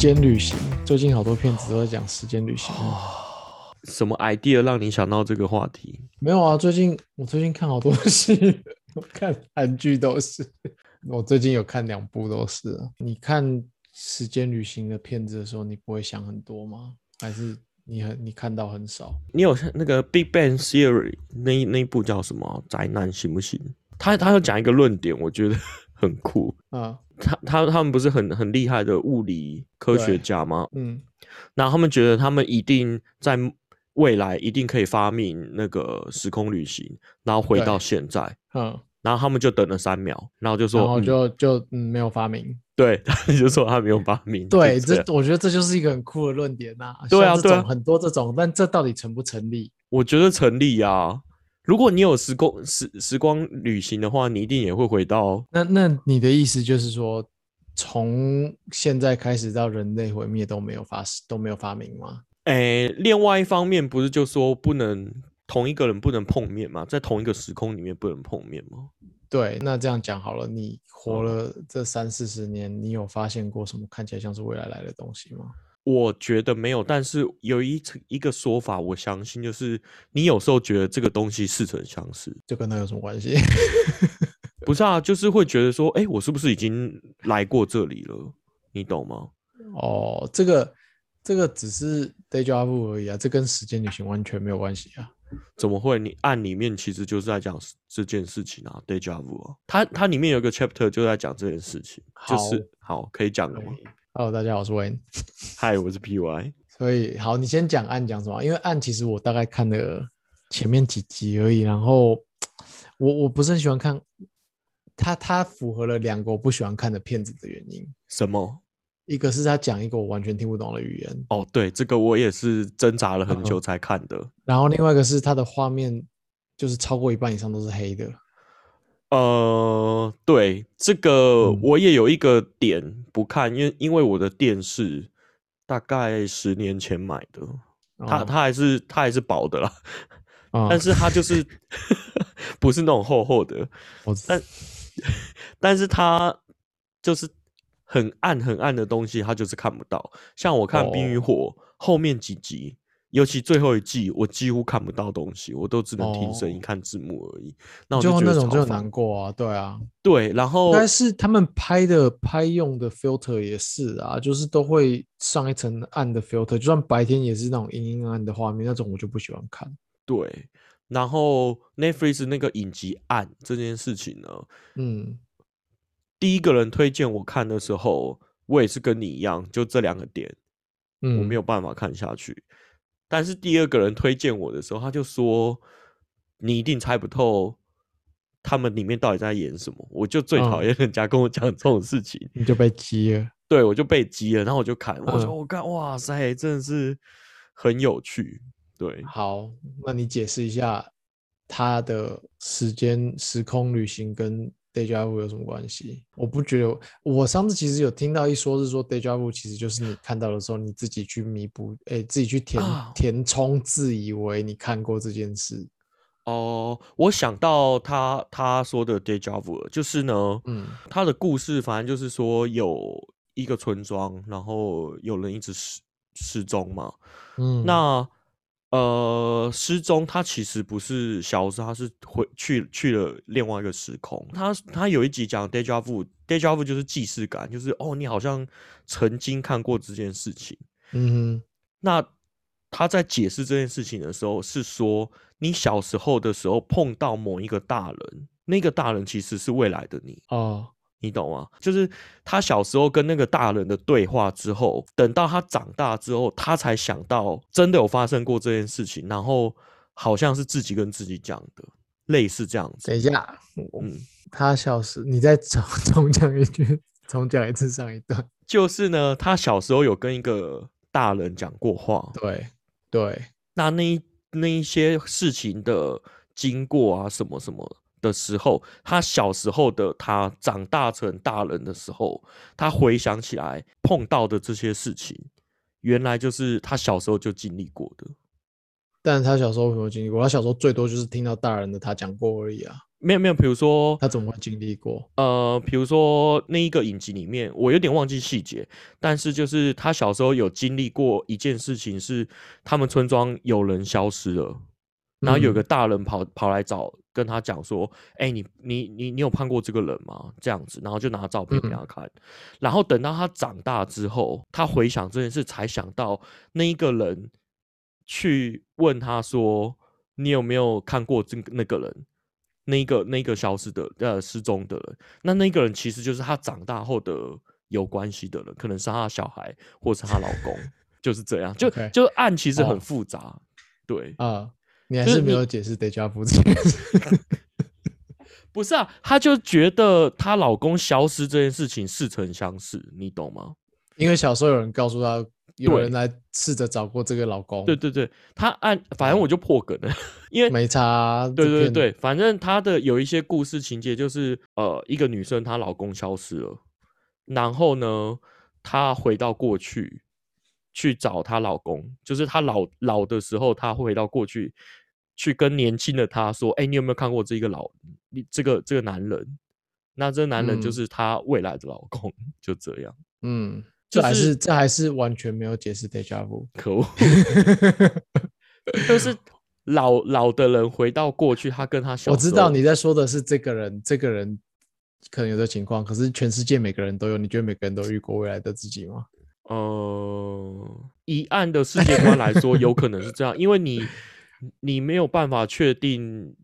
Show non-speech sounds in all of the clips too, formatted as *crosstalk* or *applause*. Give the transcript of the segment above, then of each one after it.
间旅行，最近好多片子都在讲时间旅行。什么 idea 让你想到这个话题？没有啊，最近我最近看好多戏，*laughs* 我看韩剧都是。我最近有看两部都是。你看时间旅行的片子的时候，你不会想很多吗？还是你很你看到很少？你有那个 Big Bang Theory 那那一部叫什么？宅男行不行？他他要讲一个论点，我觉得很酷啊。他他他们不是很很厉害的物理科学家吗？嗯，然后他们觉得他们一定在未来一定可以发明那个时空旅行，然后回到现在。嗯，然后他们就等了三秒，然后就说，然后就就嗯没有发明。对，*laughs* 他就说他没有发明。对，这我觉得这就是一个很酷的论点呐。对啊，对啊，很多这种，但这到底成不成立？我觉得成立呀。如果你有时光时时光旅行的话，你一定也会回到那那你的意思就是说，从现在开始到人类毁灭都没有发都没有发明吗？哎，另外一方面不是就说不能同一个人不能碰面吗？在同一个时空里面不能碰面吗？对，那这样讲好了，你活了这三四十年，你有发现过什么看起来像是未来来的东西吗？我觉得没有，但是有一一个说法，我相信就是你有时候觉得这个东西似曾相识，就跟他有什么关系？*laughs* 不是啊，就是会觉得说，哎，我是不是已经来过这里了？你懂吗？哦，这个这个只是 day job 而已啊，这跟时间旅行完全没有关系啊。怎么会？你案里面其实就是在讲这件事情啊，deja vu 啊，它它里面有个 chapter 就在讲这件事情，就是好可以讲的吗？Hello，大家好，我是 Wayne。Hi，我是 PY。所以好，你先讲案讲什么？因为案其实我大概看了前面几集而已，然后我我不是很喜欢看，它它符合了两个我不喜欢看的片子的原因。什么？一个是他讲一个我完全听不懂的语言。哦，对，这个我也是挣扎了很久才看的。然后另外一个是它的画面，就是超过一半以上都是黑的。呃，对，这个我也有一个点不看，因为因为我的电视大概十年前买的，它它还是它还是薄的啦，但是它就是 *laughs* 不是那种厚厚的，但 *laughs* 但是它就是很暗很暗的东西，它就是看不到。像我看《冰与火》后面几集。尤其最后一季，我几乎看不到东西，我都只能听声音、看字幕而已。那我就那种就难过啊，对啊，对。然后，但是他们拍的拍用的 filter 也是啊，就是都会上一层暗的 filter，就算白天也是那种阴阴暗暗的画面，那种我就不喜欢看。对。然后 Netflix 那个影集暗这件事情呢，嗯，第一个人推荐我看的时候，我也是跟你一样，就这两个点，嗯，我没有办法看下去。但是第二个人推荐我的时候，他就说：“你一定猜不透他们里面到底在演什么。”我就最讨厌人家跟我讲这种事情，你就被激了。对，我就被激了，然后我就看，我说：“我看，哇塞，真的是很有趣。”对，好，那你解释一下他的时间时空旅行跟。Deja vu 有什么关系？我不觉得。我上次其实有听到一说，是说 Deja vu 其实就是你看到的时候，你自己去弥补，哎，自己去填填充，自以为你看过这件事。哦，我想到他他说的 Deja vu 就是呢，嗯，他的故事反正就是说有一个村庄，然后有人一直失失踪嘛，嗯，那。呃，失踪，他其实不是消失，他是回去去了另外一个时空。他他有一集讲 deja vu，deja vu 就是既视感，就是哦，你好像曾经看过这件事情。嗯，那他在解释这件事情的时候，是说你小时候的时候碰到某一个大人，那个大人其实是未来的你哦。你懂吗？就是他小时候跟那个大人的对话之后，等到他长大之后，他才想到真的有发生过这件事情，然后好像是自己跟自己讲的，类似这样子。等一下，嗯，他小时，你再重 *laughs* 重讲一句，重讲一次上一段。就是呢，他小时候有跟一个大人讲过话。对对，那那那一些事情的经过啊，什么什么。的时候，他小时候的他长大成大人的时候，他回想起来碰到的这些事情，原来就是他小时候就经历过的。但他小时候没有经历过，他小时候最多就是听到大人的他讲过而已啊。没有没有，比如说他怎么会经历过？呃，比如说那一个影集里面，我有点忘记细节，但是就是他小时候有经历过一件事情，是他们村庄有人消失了，然后有个大人跑跑来找，跟他讲说：“哎，你你你你有看过这个人吗？”这样子，然后就拿照片给他看，然后等到他长大之后，他回想这件事，才想到那一个人去问他说：“你有没有看过这个那个人？”那个那个消失的呃失踪的人，那那个人其实就是他长大后的有关系的人，可能是他的小孩，或是她老公，就是这样。就 *laughs* 就案其实很复杂，对啊，你还是没有解释 deja vu 这件事。*laughs* 不是啊，她就觉得她老公消失这件事情似曾相识，你懂吗？因为小时候有人告诉她。有人来试着找过这个老公，对对对，她按反正我就破梗了，*laughs* 因为没差。对对对，反正她的有一些故事情节就是，呃，一个女生她老公消失了，然后呢，她回到过去去找她老公，就是她老老的时候，她回到过去去跟年轻的他说：“哎，你有没有看过这个老你这个这个男人？那这个男人就是她未来的老公，*laughs* 就这样。”嗯。这还是这还是完全没有解释 deja vu，可恶！*laughs* 就是老老的人回到过去，他跟他我知道你在说的是这个人，这个人可能有的情况，可是全世界每个人都有，你觉得每个人都遇过未来的自己吗？呃，以案的世界观来说，有可能是这样，因为你你没有办法确定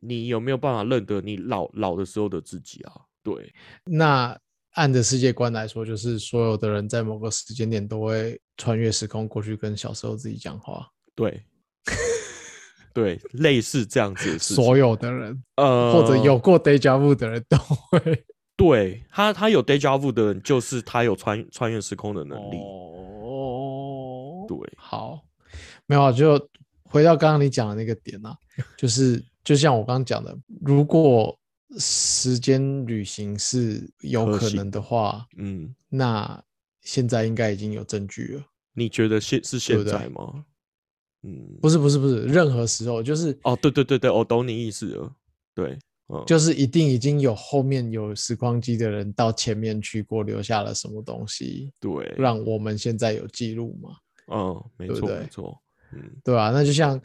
你有没有办法认得你老老的时候的自己啊？对，那。按着世界观来说，就是所有的人在某个时间点都会穿越时空过去跟小时候自己讲话。对，*laughs* 对，类似这样子。所有的人，呃，或者有过 day job 的人都会。对他，他有 day job 的人，就是他有穿穿越时空的能力。哦，对，好，没有，就回到刚刚你讲的那个点啊，就是就像我刚刚讲的，如果。时间旅行是有可能的话，嗯，那现在应该已经有证据了。你觉得现是现在吗？嗯，不是不是不是，任何时候就是哦，对对对对，我懂你意思了。对，就是一定已经有后面有时光机的人到前面去过，留下了什么东西，对，让我们现在有记录嘛？嗯，没错没错，嗯，对啊？那就像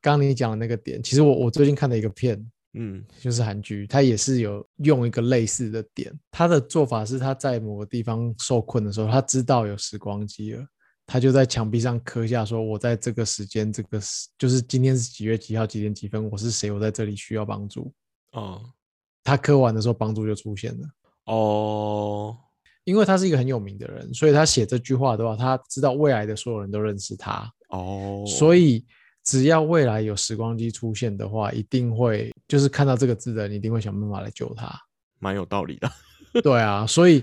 刚你讲的那个点，其实我我最近看了一个片。嗯，就是韩剧，他也是有用一个类似的点。他的做法是，他在某个地方受困的时候，他知道有时光机了，他就在墙壁上刻下说：“我在这个时间，这个时就是今天是几月几号几点几分，我是谁，我在这里需要帮助。”哦，他刻完的时候，帮助就出现了。哦，因为他是一个很有名的人，所以他写这句话的话，他知道未来的所有人都认识他。哦，所以。只要未来有时光机出现的话，一定会就是看到这个字的人，一定会想办法来救他。蛮有道理的。*laughs* *laughs* 对啊，所以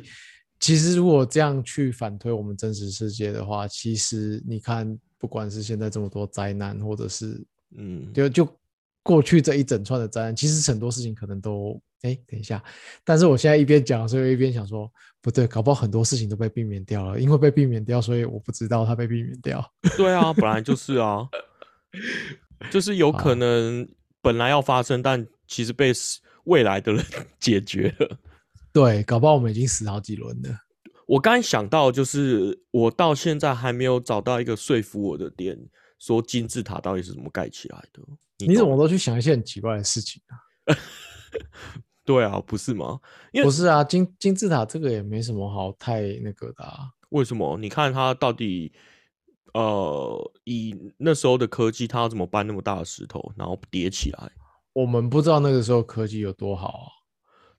其实如果这样去反推我们真实世界的话，其实你看，不管是现在这么多灾难，或者是嗯，就就过去这一整串的灾难，其实很多事情可能都哎，等一下。但是我现在一边讲，所以一边想说，不对，搞不好很多事情都被避免掉了，因为被避免掉，所以我不知道它被避免掉。*laughs* 对啊，本来就是啊。*laughs* 就是有可能本来要发生，但其实被未来的人 *laughs* 解决了。对，搞不好我们已经死好几轮了。我刚想到，就是我到现在还没有找到一个说服我的点，说金字塔到底是怎么盖起来的。你怎么都去想一些很奇怪的事情啊？对啊，不是吗？因为不是啊，金金字塔这个也没什么好太那个的。啊。为什么？你看它到底？呃，以那时候的科技，他要怎么搬那么大的石头，然后叠起来？我们不知道那个时候科技有多好啊。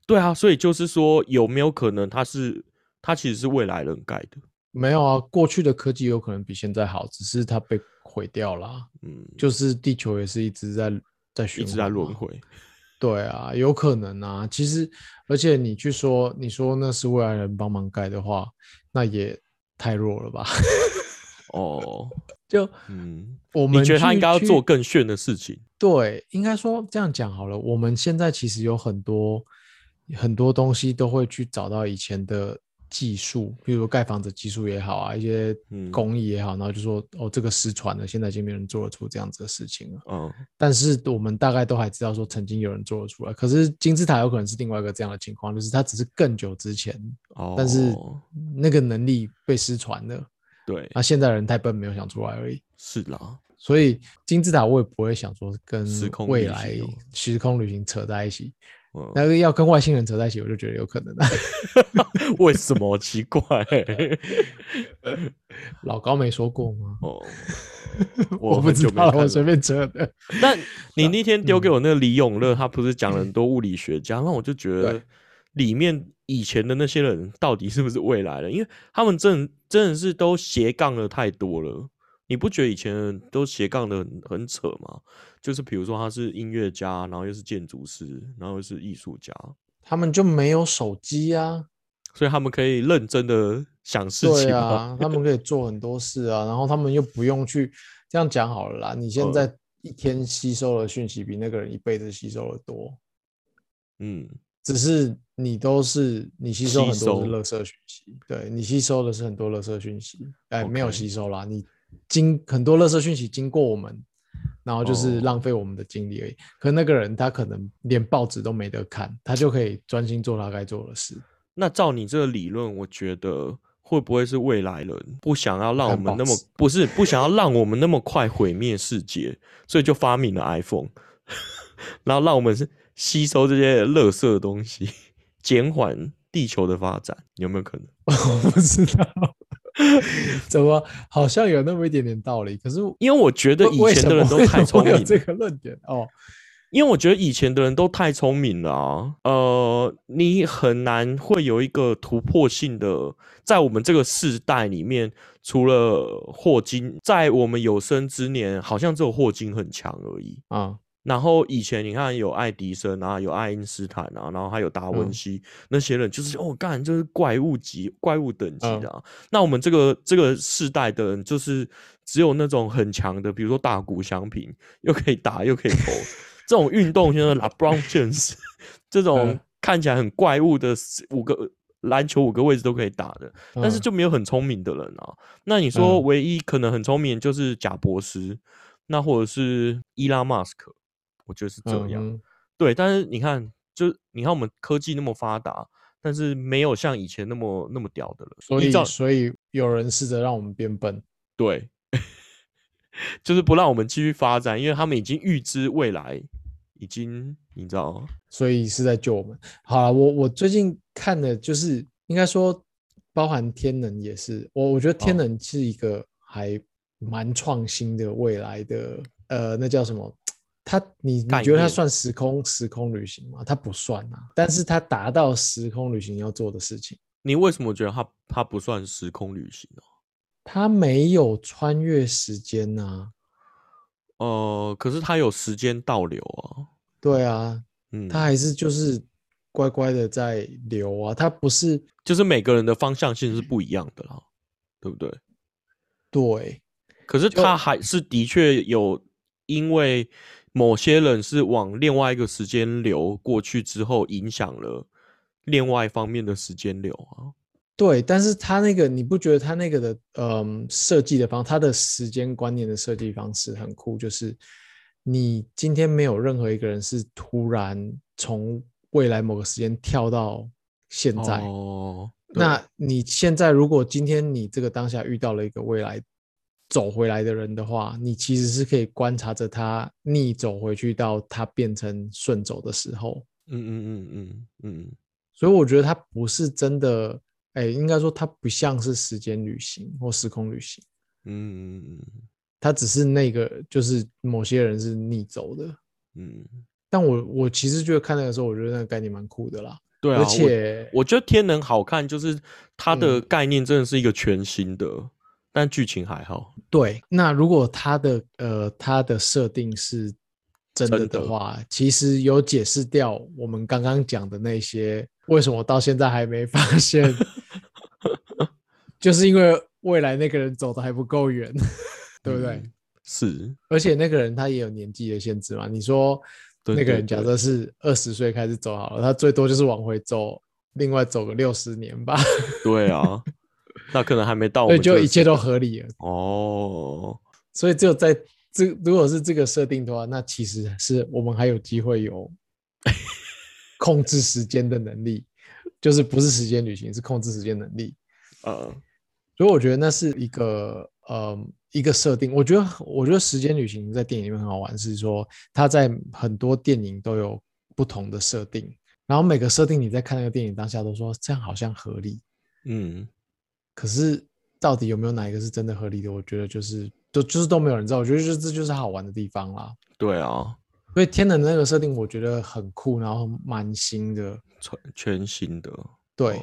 对啊，所以就是说，有没有可能它是它其实是未来人盖的？没有啊，过去的科技有可能比现在好，只是它被毁掉了。嗯，就是地球也是一直在在循一直在轮回。*laughs* 对啊，有可能啊。其实，而且你去说，你说那是未来人帮忙盖的话，那也太弱了吧？*laughs* 哦，就嗯，我们觉得他应该要做更炫的事情。对，应该说这样讲好了。我们现在其实有很多很多东西都会去找到以前的技术，比如说盖房子技术也好啊，一些工艺也好，然后就说哦，这个失传了，现在已经没人做得出这样子的事情了。嗯，但是我们大概都还知道说曾经有人做得出来，可是金字塔有可能是另外一个这样的情况，就是它只是更久之前，哦，但是那个能力被失传了。对，那现在人太笨，没有想出来而已。是啦，所以金字塔我也不会想说跟未来时空旅行扯在一起。那个要跟外星人扯在一起，*laughs* 我就觉得有可能。*laughs* 为什么奇怪？老高没说过吗？哦，*laughs* 我不知道，我随便扯的。但你那天丢给我那个李永乐，他不是讲了很多物理学家，那我就觉得里面以前的那些人到底是不是未来的？因为他们真真的是都斜杠的太多了。你不觉得以前都斜杠的很很扯吗？就是比如说他是音乐家，然后又是建筑师，然后又是艺术家，他们就没有手机啊，所以他们可以认真的想事情啊，他们可以做很多事啊，然后他们又不用去这样讲好了啦。你现在一天吸收的讯息比那个人一辈子吸收的多，嗯，只是你都是你吸收很多是垃圾讯息，对你吸收的是很多垃圾讯息，哎，没有吸收啦，你。经很多垃圾讯息经过我们，然后就是浪费我们的精力而已。可那个人他可能连报纸都没得看，他就可以专心做他该做的事。那照你这个理论，我觉得会不会是未来人不想要让我们那么不是不想要让我们那么快毁灭世界，所以就发明了 iPhone，*laughs* 然后让我们是吸收这些垃圾的东西，减缓地球的发展，有没有可能？*laughs* 我不知道。*laughs* 怎么好像有那么一点点道理？可是 *laughs* 因为我觉得以前的人都太聪明，这个论点哦，因为我觉得以前的人都太聪明了啊。呃，你很难会有一个突破性的，在我们这个世代里面，除了霍金，在我们有生之年，好像只有霍金很强而已啊。然后以前你看有爱迪生啊，有爱因斯坦啊，然后还有达文西那些人，就是哦干，就是怪物级、怪物等级的啊。那我们这个这个世代的人，就是只有那种很强的，比如说大谷翔平，又可以打又可以投，*laughs* 这种运动，像 LeBron James *laughs* 这种看起来很怪物的五个篮球五个位置都可以打的，但是就没有很聪明的人啊。那你说唯一可能很聪明就是贾博士，那或者是伊拉马斯克。我觉得是这样，对，但是你看，就你看我们科技那么发达，但是没有像以前那么那么屌的了。所以，所以有人试着让我们变笨，对，*laughs* 就是不让我们继续发展，因为他们已经预知未来，已经你知道吗？所以是在救我们。好了，我我最近看的就是应该说，包含天能也是，我我觉得天能是一个还蛮创新的未来的，呃，那叫什么？它，你你觉得他算时空时空旅行吗？他不算啊，但是他达到时空旅行要做的事情。你为什么觉得他他不算时空旅行呢？他没有穿越时间呐。呃，可是他有时间倒流啊。对啊，嗯，他还是就是乖乖的在流啊。他不是，就是每个人的方向性是不一样的啦，对不对？对。可是他还是的确有，因为。某些人是往另外一个时间流过去之后，影响了另外一方面的时间流啊。对，但是他那个你不觉得他那个的嗯设计的方，他的时间观念的设计方式很酷，就是你今天没有任何一个人是突然从未来某个时间跳到现在哦。那你现在如果今天你这个当下遇到了一个未来。走回来的人的话，你其实是可以观察着他逆走回去到他变成顺走的时候。嗯嗯嗯嗯嗯。所以我觉得他不是真的，哎，应该说他不像是时间旅行或时空旅行。嗯嗯嗯。他只是那个，就是某些人是逆走的。嗯。但我我其实觉得看那个时候，我觉得那个概念蛮酷的啦。对啊。而且我觉得天能好看，就是它的概念真的是一个全新的。但剧情还好。对，那如果他的呃他的设定是真的的话，其实有解释掉我们刚刚讲的那些为什么到现在还没发现，*laughs* 就是因为未来那个人走的还不够远，对不对？是，而且那个人他也有年纪的限制嘛。你说那个人假设是二十岁开始走好了，他最多就是往回走另外走个六十年吧。对啊，*laughs* 那可能还没到，所以就一切都合理了。哦，所以只有在这如果是这个设定的话，那其实是我们还有机会有 *laughs* 控制时间的能力，就是不是时间旅行，是控制时间能力。呃，所以我觉得那是一个呃一个设定。我觉得我觉得时间旅行在电影里面很好玩，是说它在很多电影都有不同的设定，然后每个设定你在看那个电影当下都说这样好像合理，嗯，可是到底有没有哪一个是真的合理的？我觉得就是都就是都没有人知道。我觉得就这就是好玩的地方啦。对啊，所以天能的那个设定我觉得很酷，然后蛮新的，全全新的，对。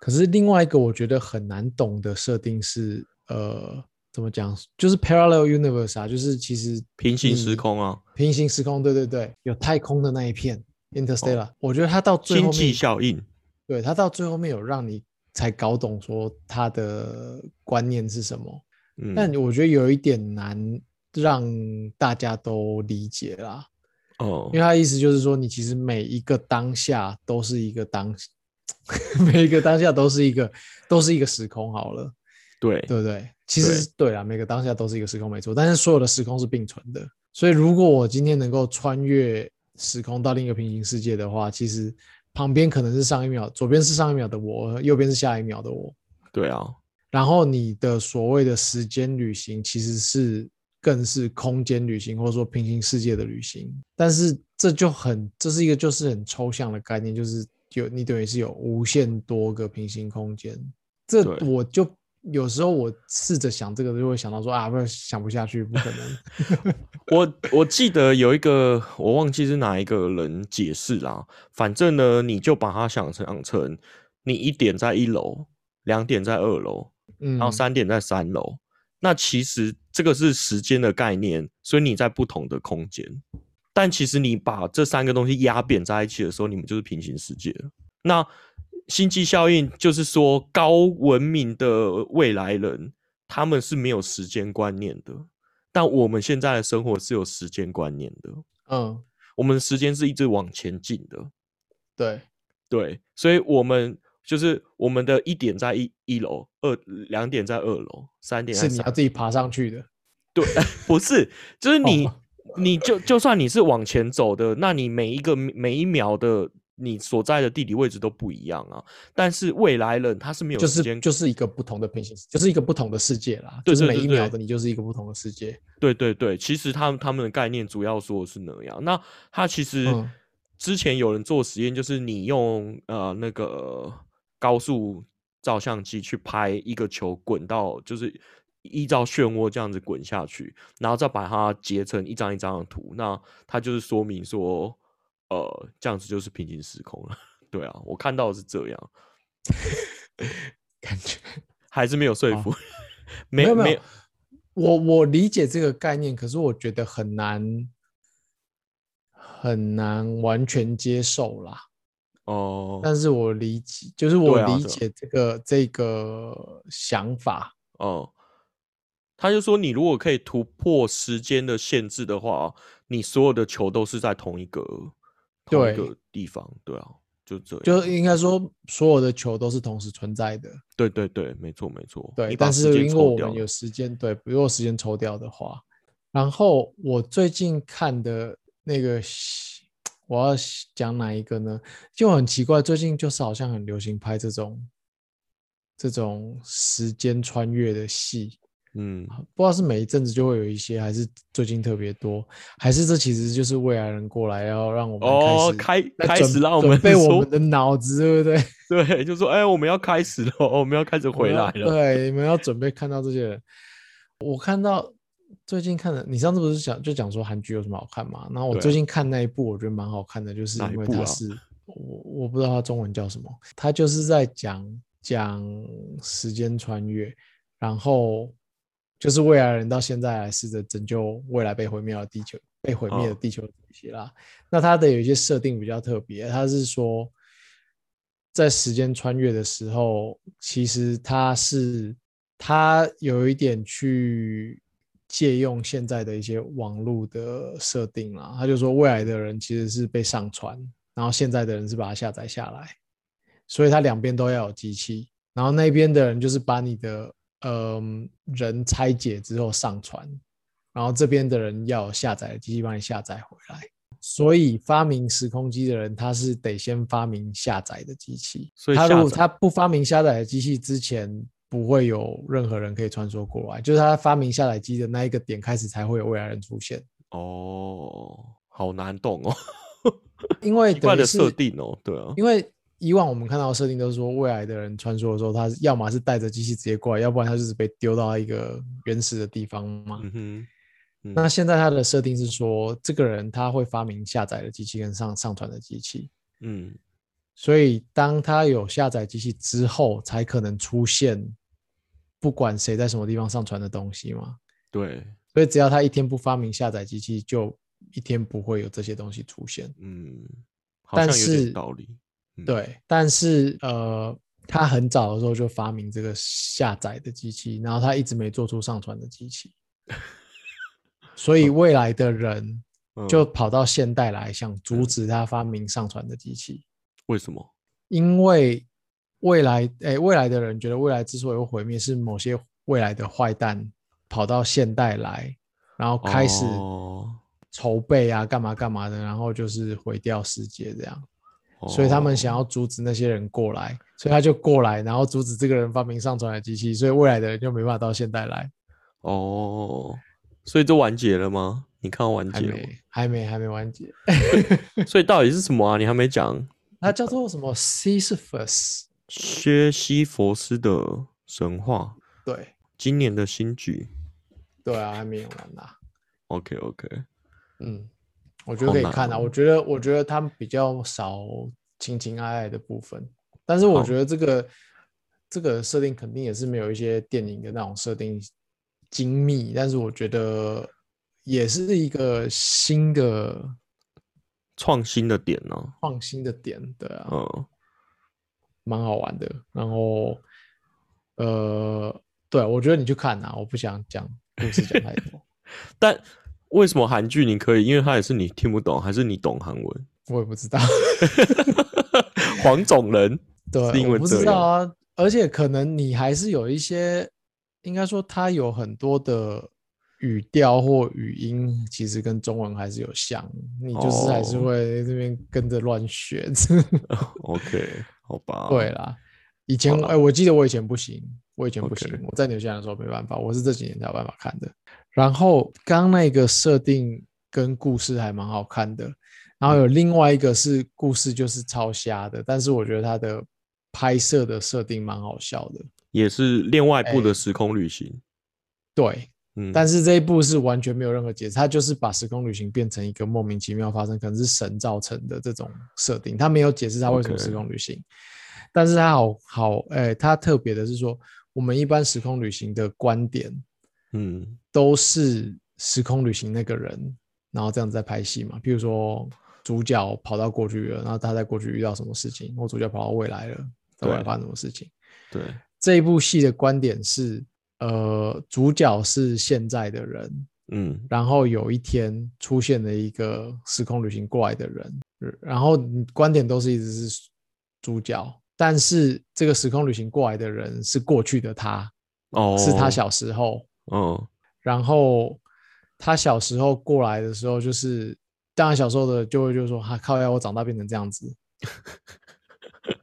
可是另外一个我觉得很难懂的设定是，呃，怎么讲？就是 parallel universe 啊，就是其实平行时空啊，平行时空，对对对，有太空的那一片 interstellar。我觉得它到最后经济效应，对它到最后面有让你才搞懂说他的观念是什么。但我觉得有一点难让大家都理解啦。哦，因为他意思就是说，你其实每一个当下都是一个当。*laughs* 每一个当下都是一个，都是一个时空好了，对对不对？其实对啊，每个当下都是一个时空，没错。但是所有的时空是并存的，所以如果我今天能够穿越时空到另一个平行世界的话，其实旁边可能是上一秒，左边是上一秒的我，右边是下一秒的我。对啊。然后你的所谓的时间旅行，其实是更是空间旅行，或者说平行世界的旅行。但是这就很，这是一个就是很抽象的概念，就是。有你等于是有无限多个平行空间，这我就有时候我试着想这个，就会想到说啊，不是想不下去，不可能。*laughs* 我我记得有一个，我忘记是哪一个人解释啦。反正呢，你就把它想成成，你一点在一楼，两点在二楼，然后三点在三楼。那其实这个是时间的概念，所以你在不同的空间。但其实你把这三个东西压扁在一起的时候，你们就是平行世界了。那星际效应就是说，高文明的未来人他们是没有时间观念的，但我们现在的生活是有时间观念的。嗯，我们的时间是一直往前进的。对对，所以我们就是我们的一点在一一楼，二两点在二楼，三点是你要自己爬上去的。对，*laughs* 不是，就是你。你就就算你是往前走的，那你每一个每一秒的你所在的地理位置都不一样啊。但是未来人他是没有时间，就是一个不同的平行，就是一个不同的世界啦。就是每一秒的你就是一个不同的世界。对对对，其实他们他们的概念主要说的是那样。那他其实之前有人做实验，就是你用呃那个高速照相机去拍一个球滚到就是。依照漩涡这样子滚下去，然后再把它截成一张一张的图，那它就是说明说，呃，这样子就是平行时空了。*laughs* 对啊，我看到的是这样，*laughs* 感觉还是没有说服。*laughs* 没有没有，我我理解这个概念，可是我觉得很难很难完全接受啦。哦，但是我理解，就是我理解这个这个想法。哦。他就说：“你如果可以突破时间的限制的话，你所有的球都是在同一个同一个地方，对啊，就这样，就应该说所有的球都是同时存在的。对对对，没错没错。对，但是因为我们有时间，对，如果时间抽掉的话，然后我最近看的那个，我要讲哪一个呢？就很奇怪，最近就是好像很流行拍这种这种时间穿越的戏。”嗯，不知道是每一阵子就会有一些，还是最近特别多，还是这其实就是未来人过来要让我们哦开开始让我们被我们的脑子，对不对？*laughs* 对，就说哎，我们要开始了，我们要开始回来了。对，你们要准备看到这些人。我看到最近看的，你上次不是讲就讲说韩剧有什么好看嘛？然后我最近看那一部，我觉得蛮好看的，就是因为它是我我不知道它中文叫什么，它就是在讲讲时间穿越，然后。就是未来人到现在来试着拯救未来被毁灭的地球，被毁灭的地球这些啦。那它的有一些设定比较特别，它是说在时间穿越的时候，其实它是它有一点去借用现在的一些网络的设定啦。他就说未来的人其实是被上传，然后现在的人是把它下载下来。所以它两边都要有机器，然后那边的人就是把你的呃人拆解之后上传，然后这边的人要下载的机器帮你下载回来。所以发明时空机的人，他是得先发明下载的机器。所以他如果他不发明下载的机器之前，不会有任何人可以穿梭过来。就是他发明下载机的那一个点开始，才会有未来人出现。哦，好难懂哦。因为怪的设定哦，对啊。因为以往我们看到的设定都是说，未来的人穿梭的时候，他要么是带着机器直接过来，要不然他就是被丢到一个原始的地方嘛。嗯哼。那现在他的设定是说，这个人他会发明下载的机器跟上上传的机器，嗯，所以当他有下载机器之后，才可能出现不管谁在什么地方上传的东西嘛。对，所以只要他一天不发明下载机器，就一天不会有这些东西出现。嗯，但是道理。对，但是呃，他很早的时候就发明这个下载的机器，然后他一直没做出上传的机器。所以未来的人就跑到现代来，想阻止他发明上传的机器。为什么？因为未来，哎，未来的人觉得未来之所以会毁灭，是某些未来的坏蛋跑到现代来，然后开始筹备啊，干嘛干嘛的，然后就是毁掉世界这样。所以他们想要阻止那些人过来，所以他就过来，然后阻止这个人发明上传的机器，所以未来的人就没办法到现代来。哦。所以就完结了吗？你看完结了？还没，还没完结。*laughs* 所以到底是什么啊？你还没讲。它叫做什么？Sisyphus，薛西佛斯的神话。对，今年的新剧。对啊，还没有完呢。OK，OK。嗯，我觉得可以看啊。我觉得，我觉得他们比较少情情爱爱的部分，但是我觉得这个这个设定肯定也是没有一些电影的那种设定。精密，但是我觉得也是一个新的创新的点呢。创新的点，对啊，嗯，蛮好玩的。然后，呃，对，我觉得你去看啊，我不想讲故事讲太多。*laughs* 但为什么韩剧你可以？因为它也是你听不懂，还是你懂韩文？我也不知道。*laughs* 黄种人，*laughs* 对，我不知道啊。而且可能你还是有一些。应该说，它有很多的语调或语音，其实跟中文还是有像。你就是还是会这边跟着乱学。*laughs* OK，好吧。对啦，以前哎，我记得我以前不行，我以前不行。我在纽西兰的时候没办法，我是这几年才有办法看的。然后刚那个设定跟故事还蛮好看的，然后有另外一个是故事就是超瞎的，但是我觉得它的拍摄的设定蛮好笑的。也是另外一部的时空旅行，对，嗯，但是这一部是完全没有任何解释，他就是把时空旅行变成一个莫名其妙发生，可能是神造成的这种设定，他没有解释他为什么时空旅行，但是他好好，哎，他特别的是说，我们一般时空旅行的观点，嗯，都是时空旅行那个人，然后这样子在拍戏嘛，比如说主角跑到过去了，然后他在过去遇到什么事情，或主角跑到未来了，未来发生什么事情，对。这一部戏的观点是，呃，主角是现在的人，嗯，然后有一天出现了一个时空旅行过来的人，然后观点都是一直是主角，但是这个时空旅行过来的人是过去的他，哦，是他小时候，哦，然后他小时候过来的时候，就是当然小时候的就会就说，他靠，呀我长大变成这样子。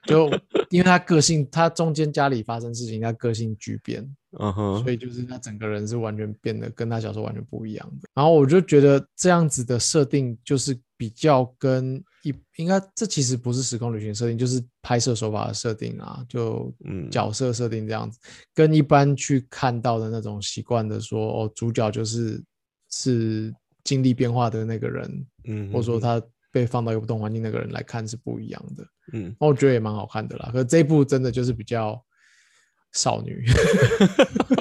就 *laughs* 因为他个性，他中间家里发生事情，他个性巨变，嗯哼，所以就是他整个人是完全变得跟他小时候完全不一样的。然后我就觉得这样子的设定就是比较跟一应该这其实不是时空旅行设定，就是拍摄手法的设定啊，就角色设定这样子，跟一般去看到的那种习惯的说哦，主角就是是经历变化的那个人，嗯，或者说他。被放到一个不同环境那个人来看是不一样的，嗯，我觉得也蛮好看的啦。可这一部真的就是比较少女，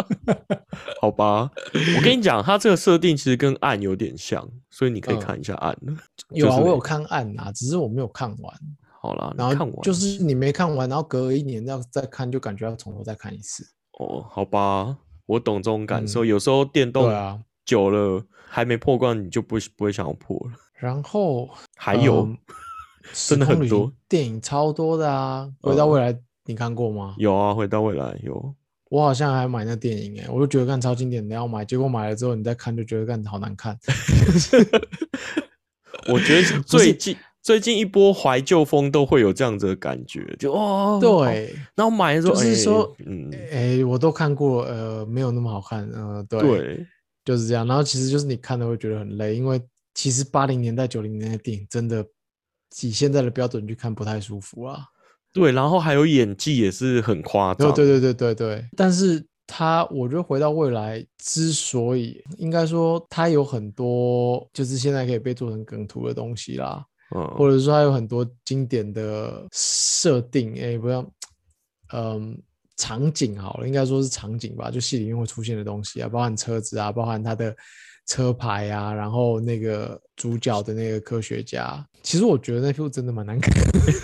*laughs* 好吧？我跟你讲，它这个设定其实跟暗有点像，所以你可以看一下暗。*laughs* 有啊，我有看暗啊，只是我没有看完。好了，然后看完就是你没看完，然后隔一年要再看，就感觉要从头再看一次。哦，好吧，我懂这种感受。有时候电动啊久了还没破关，你就不不会想要破了。然后还有，*laughs* 真的很多电影超多的啊！回到未来你看过吗？有啊，回到未来有。我好像还买那电影哎，我就觉得看超经典的要买，结果买了之后你再看就觉得看好难看。*laughs* 我觉得最近最近一波怀旧风都会有这样子的感觉，就哦对，然后买的时候就是说，嗯，哎，我都看过，呃，没有那么好看，嗯，对，就是这样。然后其实就是你看的会觉得很累，因为其实八零年代九零年代电影真的以现在的标准去看不太舒服啊。对，然后还有演技也是很夸张。对对对对对但是他，我觉得回到未来之所以应该说他有很多就是现在可以被做成梗图的东西啦，嗯，或者说他有很多经典的设定，哎，不要，嗯，场景好了，应该说是场景吧，就戏里面会出现的东西啊，包含车子啊，包含他的。车牌啊，然后那个主角的那个科学家，其实我觉得那部真的蛮难看。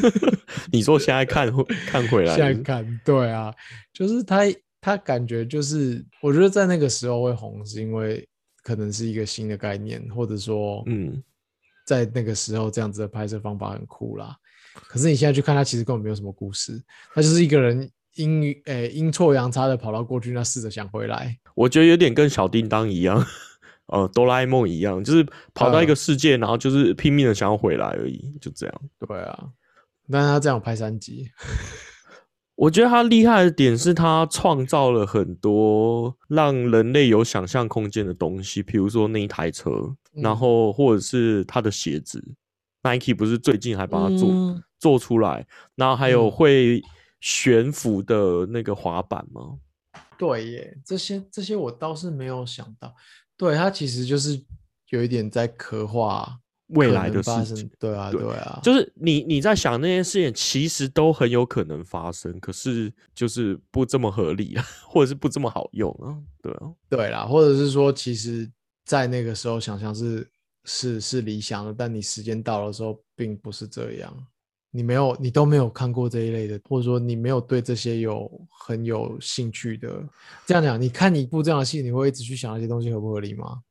*laughs* 你说现在看看回来，现在看对啊，就是他他感觉就是，我觉得在那个时候会红，是因为可能是一个新的概念，或者说，嗯，在那个时候这样子的拍摄方法很酷啦。可是你现在去看，他其实根本没有什么故事，他就是一个人阴诶阴错阳差的跑到过去，那试着想回来。我觉得有点跟小叮当一样。呃，哆啦 A 梦一样，就是跑到一个世界，然后就是拼命的想要回来而已，就这样。对啊，但是他这样拍三集，我觉得他厉害的点是他创造了很多让人类有想象空间的东西，比如说那一台车，然后或者是他的鞋子，Nike 不是最近还把它做做出来，然后还有会悬浮的那个滑板吗？对耶，这些这些我倒是没有想到。对他其实就是有一点在刻画未来的事情，对啊，对啊，就是你你在想那些事情，其实都很有可能发生，可是就是不这么合理啊，*laughs* 或者是不这么好用啊，对啊，对啦，或者是说，其实在那个时候想象是是是理想的，但你时间到了时候，并不是这样。你没有，你都没有看过这一类的，或者说你没有对这些有很有兴趣的。这样讲，你看一部这样的戏，你会一直去想那些东西合不合理吗？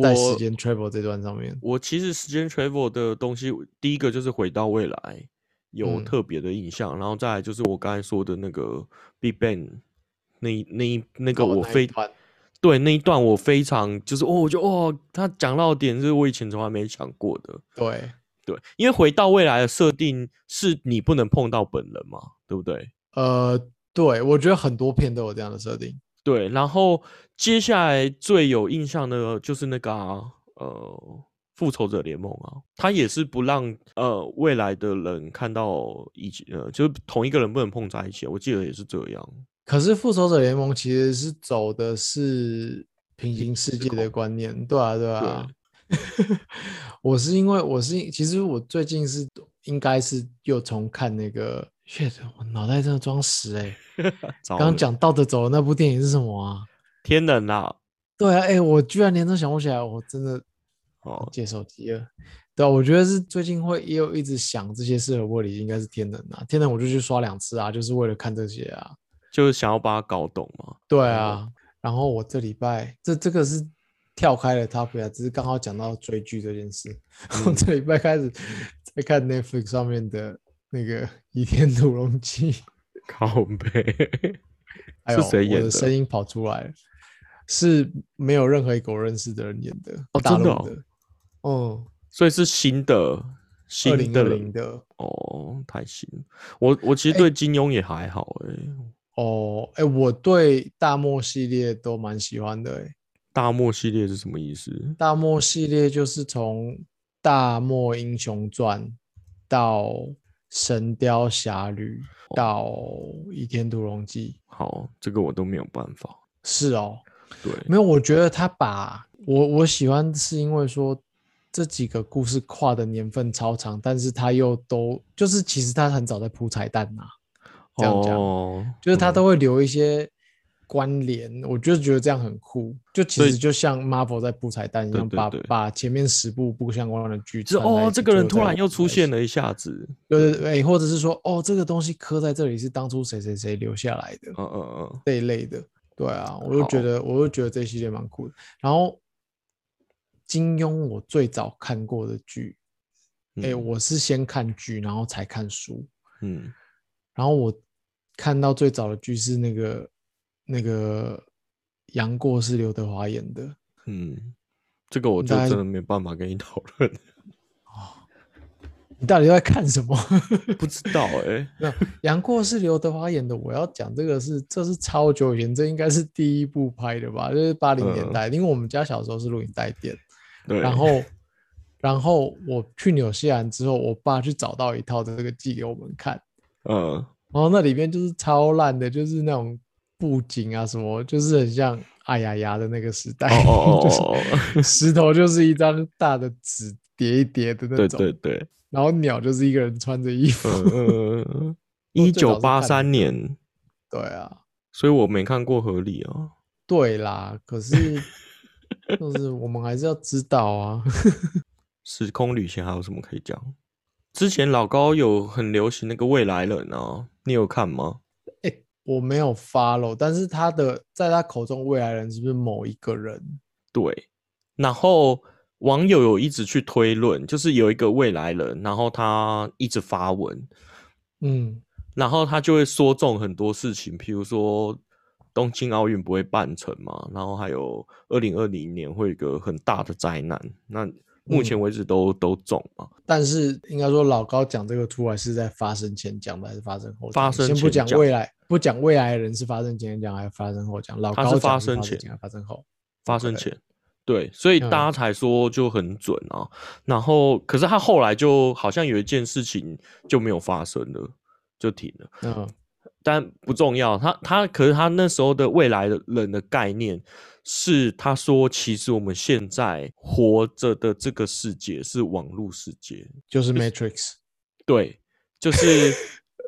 在时间 travel 这段上面，我其实时间 travel 的东西，第一个就是回到未来有特别的印象，然后再来就是我刚才说的那个 Big Bang 那那那个我非对那一段我非常就是哦，我就哦，他讲到点是我以前从来没想过的，对。对，因为回到未来的设定是你不能碰到本人嘛，对不对？呃，对，我觉得很多片都有这样的设定。对，然后接下来最有印象的就是那个呃，复仇者联盟啊，他也是不让呃未来的人看到一起，呃，就是同一个人不能碰在一起。我记得也是这样。可是复仇者联盟其实是走的是平行世界的观念，对啊，对啊。*laughs* 我是因为我是其实我最近是应该是又重看那个，shit，我脑袋真的装屎哎！*laughs* 刚刚讲倒着走的那部电影是什么啊？天冷啊！对啊，哎，我居然连都想不起来，我真的哦，借手机了。对啊，我觉得是最近会也有一直想这些事和玻璃，应该是天冷啊。天冷我就去刷两次啊，就是为了看这些啊，就是想要把它搞懂嘛。对啊，然后我这礼拜这这个是。跳开了 topic 啊，只是刚好讲到追剧这件事。我这礼拜开始在看 Netflix 上面的那个《倚天屠龙记》，*laughs* 靠背，*laughs* 是谁演的？我的声音跑出来了，是没有任何一个我认识的人演的，哦真的。哦，所以是新的，新的零的。哦，太新。我我其实对金庸也还好哎。哦，哎，我对大漠系列都蛮喜欢的哎。大漠系列是什么意思？大漠系列就是从《大漠英雄传》到《神雕侠侣》到《倚天屠龙记》。好，这个我都没有办法。是哦，对，没有。我觉得他把我我喜欢是因为说这几个故事跨的年份超长，但是他又都就是其实他很早在铺彩蛋呐。这样讲，就是他都会留一些。关联，我就觉得这样很酷，就其实就像 Marvel 在布彩蛋一样，把把前面十部不相关的剧，哦，这个人突然又出现了一下子，对对对，或者是说，哦，这个东西刻在这里是当初谁谁谁留下来的，嗯嗯嗯，这一类的，对啊，我就觉得，我就觉得这系列蛮酷的。然后金庸我最早看过的剧哎，我是先看剧，然后才看书。嗯，然后我看到最早的剧是那个那个杨过是刘德华演的。嗯，这个我就真的没办法跟你讨论。哦 *laughs* 你到底在看什么？*laughs* 不知道哎。那杨过是刘德华演的。我要讲这个是，这是超久以前，这应该是第一部拍的吧？就是八零年代，因为我们家小时候是录影带店。对。然后，然后我去纽西兰之后，我爸去找到一套这个寄给我们看。嗯。然后那里面就是超烂的，就是那种布景啊什么，就是很像爱牙牙的那个时代。哦 *laughs* 就是石头就是一张大的纸叠一叠的那种。对对对。然后鸟就是一个人穿着衣服。*laughs* 一九八三年，对啊，所以我没看过合理啊。对啦，可是 *laughs* 就是我们还是要知道啊。时空旅行还有什么可以讲？之前老高有很流行那个未来人啊，你有看吗？哎，我没有 follow，但是他的在他口中未来人是不是某一个人？对，然后。网友有一直去推论，就是有一个未来人，然后他一直发文，嗯，然后他就会说中很多事情，譬如说东京奥运不会办成嘛，然后还有二零二零年会有一个很大的灾难，那目前为止都都中嘛。但是应该说老高讲这个出来是在发生前讲的还是发生后？发生先不讲未来，不讲未来的人是发生前讲还是发生后讲？老高发生前还是发生后？发生前。对，所以大家才说就很准啊。然后，可是他后来就好像有一件事情就没有发生了，就停了。嗯，但不重要。他他可是他那时候的未来的人的概念是，他说其实我们现在活着的这个世界是网络世界，就是 Matrix。对，就是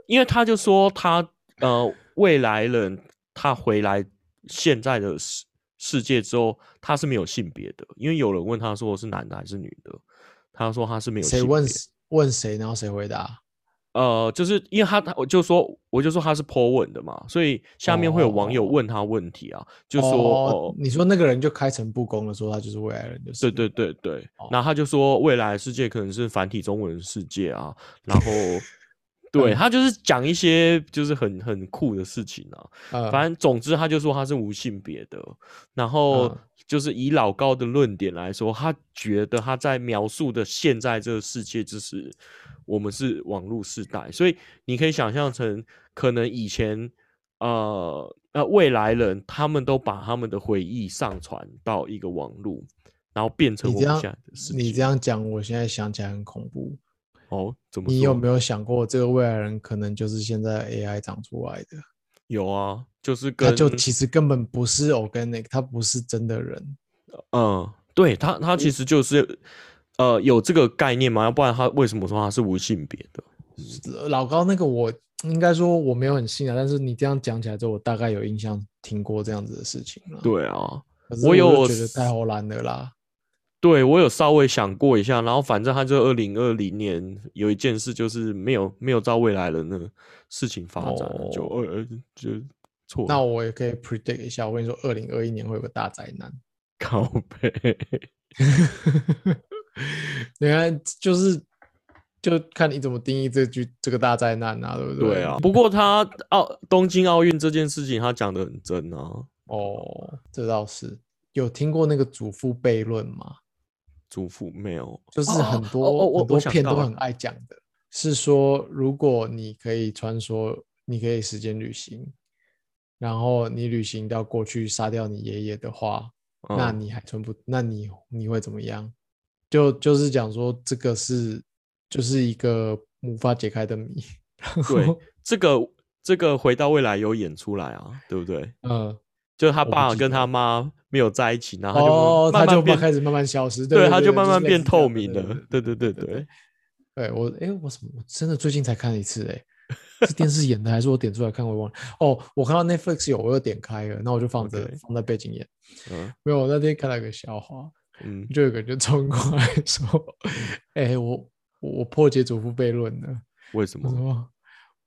因为他就说他呃未来人他回来现在的世世界之后。他是没有性别的，因为有人问他说是男的还是女的，他说他是没有。谁问问谁，然后谁回答？呃，就是因为他他我就说我就说他是 po 问的嘛，所以下面会有网友问他问题啊，就说哦，你说那个人就开诚布公的说他就是未来人，就是对对对对，然后他就说未来世界可能是繁体中文世界啊，然后。*laughs* 对他就是讲一些就是很很酷的事情啊，反正总之他就说他是无性别的，然后就是以老高的论点来说，他觉得他在描述的现在这个世界就是我们是网络世代，所以你可以想象成可能以前呃呃未来人他们都把他们的回忆上传到一个网络，然后变成我们现在的世界。你这样讲，我现在想起来很恐怖。哦，怎么？你有没有想过，这个未来人可能就是现在 AI 长出来的？有啊，就是他就其实根本不是 organic，他不是真的人。嗯，对他，他其实就是呃有这个概念吗，要不然他为什么说他是无性别的？老高那个我应该说我没有很信啊，但是你这样讲起来之后，我大概有印象听过这样子的事情了。对啊，我有觉得太好蓝了啦。对，我有稍微想过一下，然后反正他就二零二零年有一件事，就是没有没有照未来的那个事情发展，就二就错。那我也可以 predict 一下，我跟你说，二零二一年会有个大灾难。*laughs* 靠背，*laughs* *laughs* 你看，就是就看你怎么定义这句这个大灾难啊，对不对？对啊。不过他奥东京奥运这件事情，他讲的很真啊。哦，这倒是有听过那个祖父悖论吗？祖父没有，就是很多很多片都很爱讲的，是说如果你可以穿梭，你可以时间旅行，然后你旅行到过去杀掉你爷爷的话，那你还存不？那你你会怎么样？就就是讲说这个是就是一个无法解开的谜。对，这个这个回到未来有演出来啊，对不对？嗯。就是他爸跟他妈没有在一起，然后就慢开始慢慢消失，对，他就慢慢变透明了，对对对对。对我，哎，我什么？我真的最近才看了一次，哎，是电视演的还是我点出来看？我忘了。哦，我看到 Netflix 有，我又点开了，那我就放着放在背景演。嗯，没有，我那天看到一个笑话，嗯，就有个人就冲过来说：“哎，我我破解祖父悖论了。”为什么？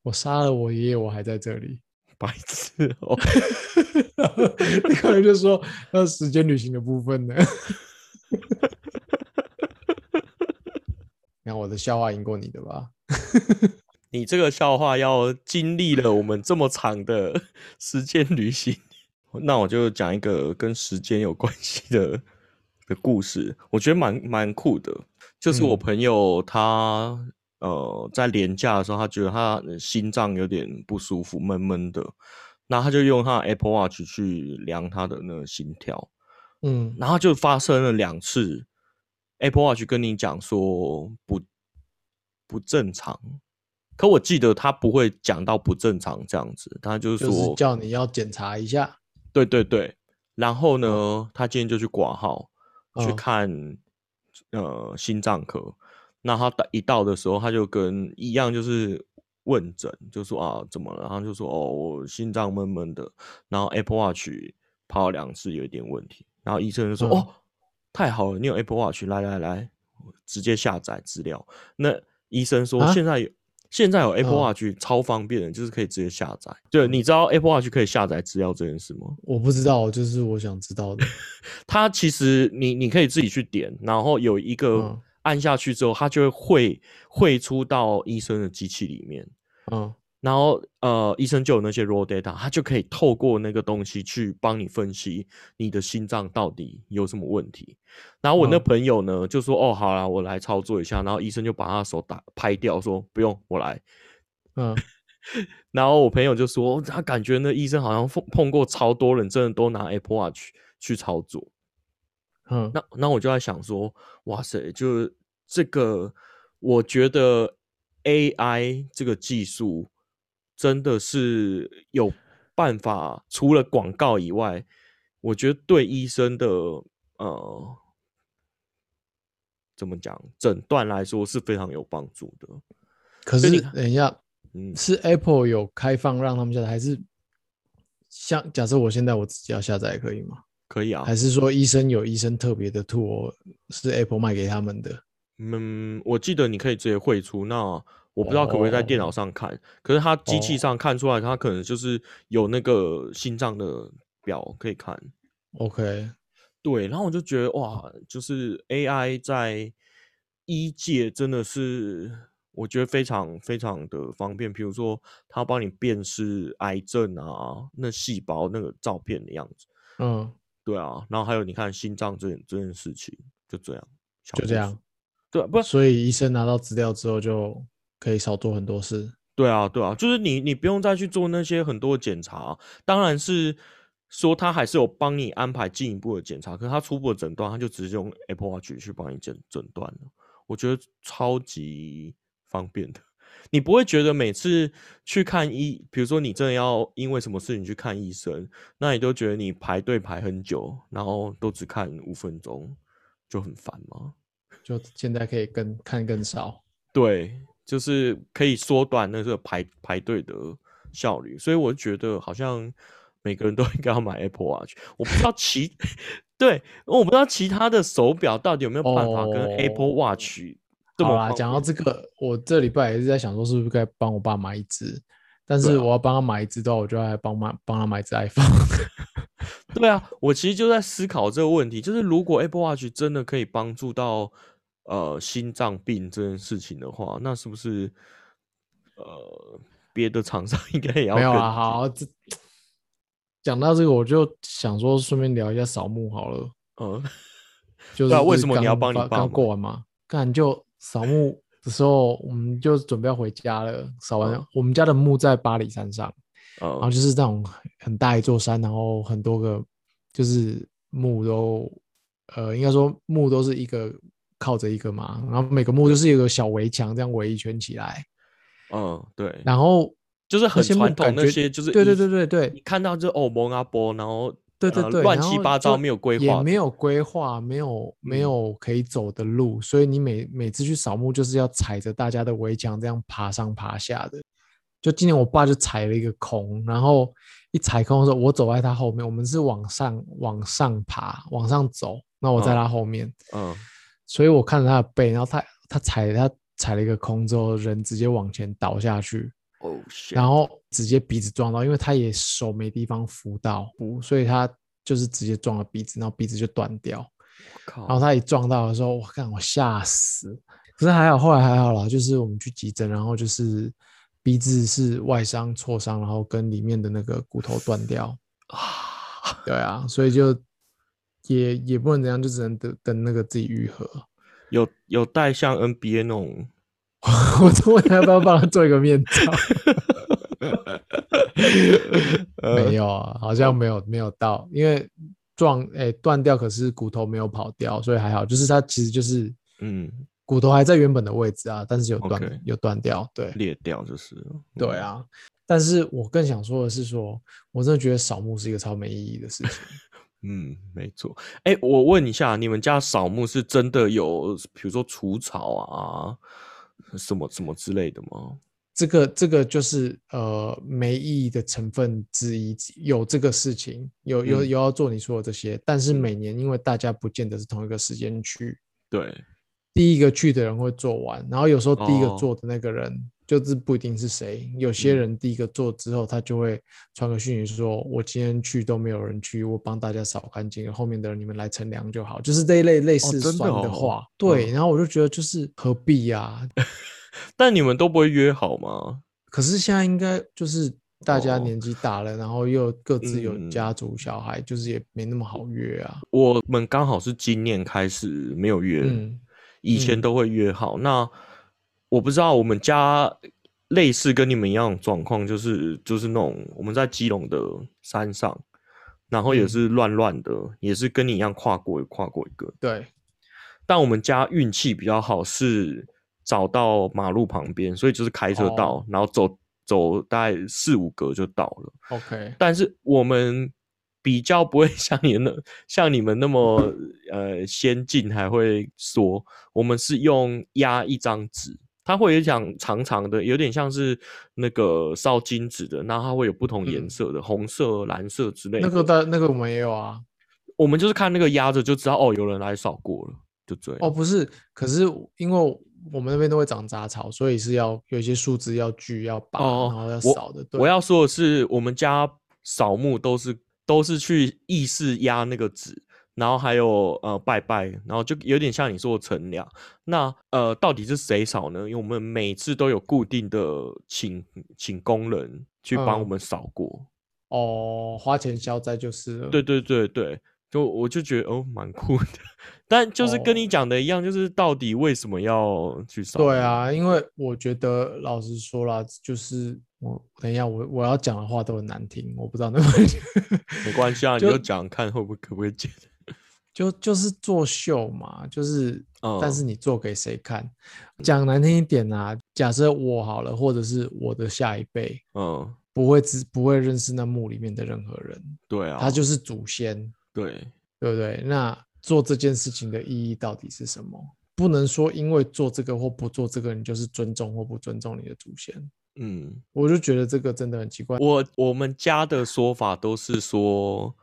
我杀了我爷爷，我还在这里。白痴哦！那个人就说：“那时间旅行的部分呢？”然然我的笑话赢过你的吧？*laughs* 你这个笑话要经历了我们这么长的时间旅行，那我就讲一个跟时间有关系的的故事，我觉得蛮蛮酷的。就是我朋友他呃在年假的时候，他觉得他心脏有点不舒服，闷闷的，那他就用他 Apple Watch 去量他的那个心跳，嗯，然后就发生了两次，Apple Watch 跟你讲说不不正常。可我记得他不会讲到不正常这样子，他就是说叫你要检查一下。对对对，然后呢，他今天就去挂号去看呃心脏科。那他一到的时候，他就跟一样就是问诊，就说啊怎么了？然后就说哦我心脏闷闷的，然后 Apple Watch 跑两次有一点问题。然后医生就说哦太好了，你有 Apple Watch，来来来，直接下载资料。那医生说现在有。现在有 Apple Watch 超方便的，就是可以直接下载。对，你知道 Apple Watch 可以下载资料这件事吗？我不知道，就是我想知道的。*laughs* 它其实你你可以自己去点，然后有一个按下去之后，它就会汇汇出到医生的机器里面。嗯。然后，呃，医生就有那些 raw data，他就可以透过那个东西去帮你分析你的心脏到底有什么问题。然后我那朋友呢就说：“哦，好了，我来操作一下。”然后医生就把他手打拍掉，说：“不用，我来。”嗯。*laughs* 然后我朋友就说：“他感觉那医生好像碰碰过超多人，真的都拿 Apple Watch 去操作。”嗯。那那我就在想说：“哇塞，就是这个，我觉得 AI 这个技术。”真的是有办法，除了广告以外，我觉得对医生的呃，怎么讲诊断来说是非常有帮助的。可是等一下，嗯，是 Apple 有开放让他们下载，还是像假设我现在我自己要下载可以吗？可以啊。还是说医生有医生特别的 tool 是 Apple 卖给他们的？嗯，我记得你可以直接汇出那。我不知道可不可以在电脑上看，可是它机器上看出来，它可能就是有那个心脏的表可以看。OK，对，然后我就觉得哇，就是 AI 在医界真的是我觉得非常非常的方便。比如说，它帮你辨识癌症啊，那细胞那个照片的样子。嗯，对啊，然后还有你看心脏这这件事情，就这样，就这样，对，不，所以医生拿到资料之后就。可以少做很多事，对啊，对啊，就是你，你不用再去做那些很多的检查。当然是说他还是有帮你安排进一步的检查，可是他初步的诊断，他就直接用 Apple Watch 去帮你诊诊断了。我觉得超级方便的，你不会觉得每次去看医，比如说你真的要因为什么事情去看医生，那你都觉得你排队排很久，然后都只看五分钟，就很烦吗？就现在可以更看更少，对。就是可以缩短那个排排队的效率，所以我觉得好像每个人都 *laughs* 应该要买 Apple Watch。我不知道其 *laughs* 对，我不知道其他的手表到底有没有办法跟 Apple Watch 这么啦讲到这个，我这礼拜也是在想说，是不是该帮我爸买一只？但是我要帮他买一只的话，我就要帮妈帮他买只 iPhone。*laughs* 对啊，我其实就在思考这个问题，就是如果 Apple Watch 真的可以帮助到。呃，心脏病这件事情的话，那是不是呃别的厂商 *laughs* 应该也要？没有啊，好，这讲到这个，我就想说顺便聊一下扫墓好了。嗯，*laughs* 就是为什么你要帮你爸？刚过完嘛？干就扫墓的时候，我们就准备要回家了。扫完，我们家的墓在巴黎山上，然后就是那种很大一座山，然后很多个就是墓都，呃，应该说墓都是一个。靠着一个嘛，然后每个墓就是有个小围墙，这样围一圈起来。嗯，对。然后就是很传统那些，就是对对对对对。你看到就哦蒙阿波，然后对对对，乱七八糟，没有规划，也没有规划，没有没有可以走的路，所以你每每次去扫墓就是要踩着大家的围墙这样爬上爬下的。就今年我爸就踩了一个空，然后一踩空的时候，我走在他后面，我们是往上往上爬，往上走，那我在他后面，嗯。所以我看着他的背，然后他他踩他踩了一个空之后，人直接往前倒下去，哦，然后直接鼻子撞到，因为他也手没地方扶到，扶，所以他就是直接撞了鼻子，然后鼻子就断掉。然后他一撞到的时候，我看我吓死，可是还好，后来还好啦，就是我们去急诊，然后就是鼻子是外伤挫伤，然后跟里面的那个骨头断掉啊，对啊，所以就也也不能怎样，就只能等等那个自己愈合。有有带像 NBA 那种，*laughs* 我就问他要不要帮他做一个面罩。*laughs* 没有啊，好像没有没有到，因为撞哎断掉，可是骨头没有跑掉，所以还好。就是它其实就是嗯，骨头还在原本的位置啊，但是有断有断掉，对，裂掉就是。对啊，但是我更想说的是，说我真的觉得扫墓是一个超没意义的事情。嗯，没错。哎，我问一下，你们家扫墓是真的有，比如说除草啊，什么什么之类的吗？这个这个就是呃没意义的成分之一，有这个事情，有有有要做你说的这些，但是每年因为大家不见得是同一个时间去，对，第一个去的人会做完，然后有时候第一个做的那个人就是不一定是谁，有些人第一个做之后，他就会传个讯息说，我今天去都没有人去，我帮大家扫干净，后面的人你们来乘凉就好，就是这一类类似算的话，对，然后我就觉得就是何必呀。*laughs* 但你们都不会约好吗？可是现在应该就是大家年纪大了，然后又各自有家族小孩，就是也没那么好约啊。我们刚好是今年开始没有约，以前都会约好。那我不知道我们家类似跟你们一样的状况，就是就是那种我们在基隆的山上，然后也是乱乱的，也是跟你一样跨过跨过一个。对，但我们家运气比较好是。找到马路旁边，所以就是开车到，然后走走大概四五格就到了。OK，但是我们比较不会像你那 *laughs* 像你们那么呃先进，还会说我们是用压一张纸，它会有讲长长的，有点像是那个烧金纸的，那它会有不同颜色的，红色、蓝色之类的。那个的，那个我们也有啊，我们就是看那个压着就知道哦，有人来扫过了，就这样。哦，不是，可是因为。我们那边都会长杂草，所以是要有一些树枝要锯要拔，然后要扫的。我要说的是，我们家扫墓都是都是去意识压那个纸，然后还有呃拜拜，然后就有点像你说的乘凉。那呃到底是谁扫呢？因为我们每次都有固定的请请工人去帮我们扫过。哦，花钱消灾就是了。对对对对。就我就觉得哦，蛮酷的，*laughs* 但就是跟你讲的一样，就是到底为什么要去扫？对啊，因为我觉得老实说啦，就是我等一下我我要讲的话都很难听，我不知道能不能。没关系啊，你就讲看会不会可不可以剪。就就是作秀嘛，就是，但是你做给谁看？讲难听一点啊，假设我好了，或者是我的下一辈，嗯，不会知不会认识那墓里面的任何人。对啊，他就是祖先。对对不对？那做这件事情的意义到底是什么？不能说因为做这个或不做这个，你就是尊重或不尊重你的祖先。嗯，我就觉得这个真的很奇怪。我我们家的说法都是说，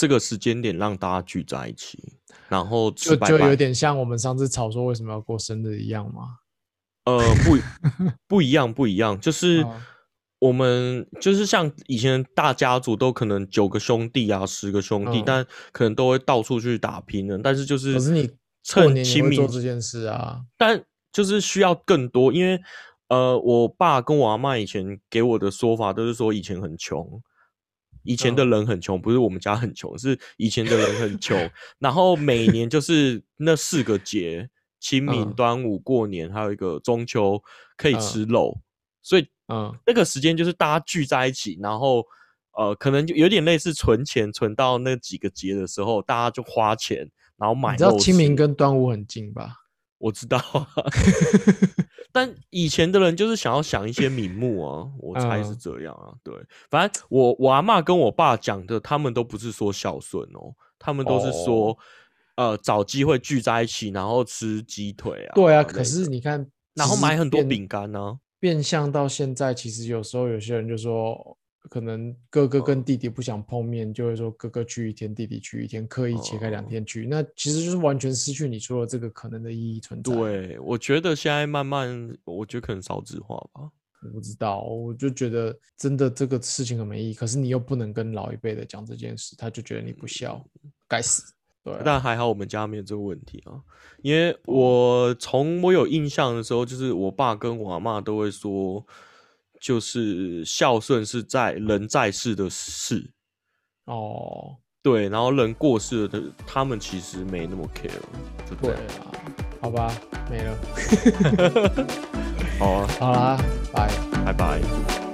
这个时间点让大家聚在一起，然后就就有点像我们上次吵说为什么要过生日一样吗？呃，不 *laughs* 不一样，不一样，就是。我们就是像以前大家族都可能九个兄弟啊，十个兄弟，但可能都会到处去打拼的。但是就是，可是你趁亲民做这件事啊，但就是需要更多，因为呃，我爸跟我阿妈以前给我的说法都是说以前很穷，以前的人很穷，不是我们家很穷，是以前的人很穷。然后每年就是那四个节：清明、端午、过年，还有一个中秋，可以吃肉，所以。嗯，那个时间就是大家聚在一起，然后呃，可能就有点类似存钱，存到那几个节的时候，大家就花钱，然后买。你知道清明跟端午很近吧？我知道，*laughs* 但以前的人就是想要想一些名目啊，我猜是这样啊。对，反正我我阿妈跟我爸讲的，他们都不是说孝顺哦，他们都是说呃找机会聚在一起，然后吃鸡腿啊。对啊，可是你看，然后买很多饼干呢。变相到现在，其实有时候有些人就说，可能哥哥跟弟弟不想碰面，就会说哥哥去一天，弟弟去一天，刻意切开两天去，那其实就是完全失去你说的这个可能的意义存在。对，我觉得现在慢慢，我觉得可能少子化吧。我不知道，我就觉得真的这个事情很没意义。可是你又不能跟老一辈的讲这件事，他就觉得你不孝，该死。对，但还好我们家没有这个问题啊，因为我从我有印象的时候，就是我爸跟我阿妈都会说，就是孝顺是在人在世的事。哦，对，然后人过世的，他们其实没那么 care，就对啊，好吧，没了。*laughs* 好啊，好啦，拜拜拜。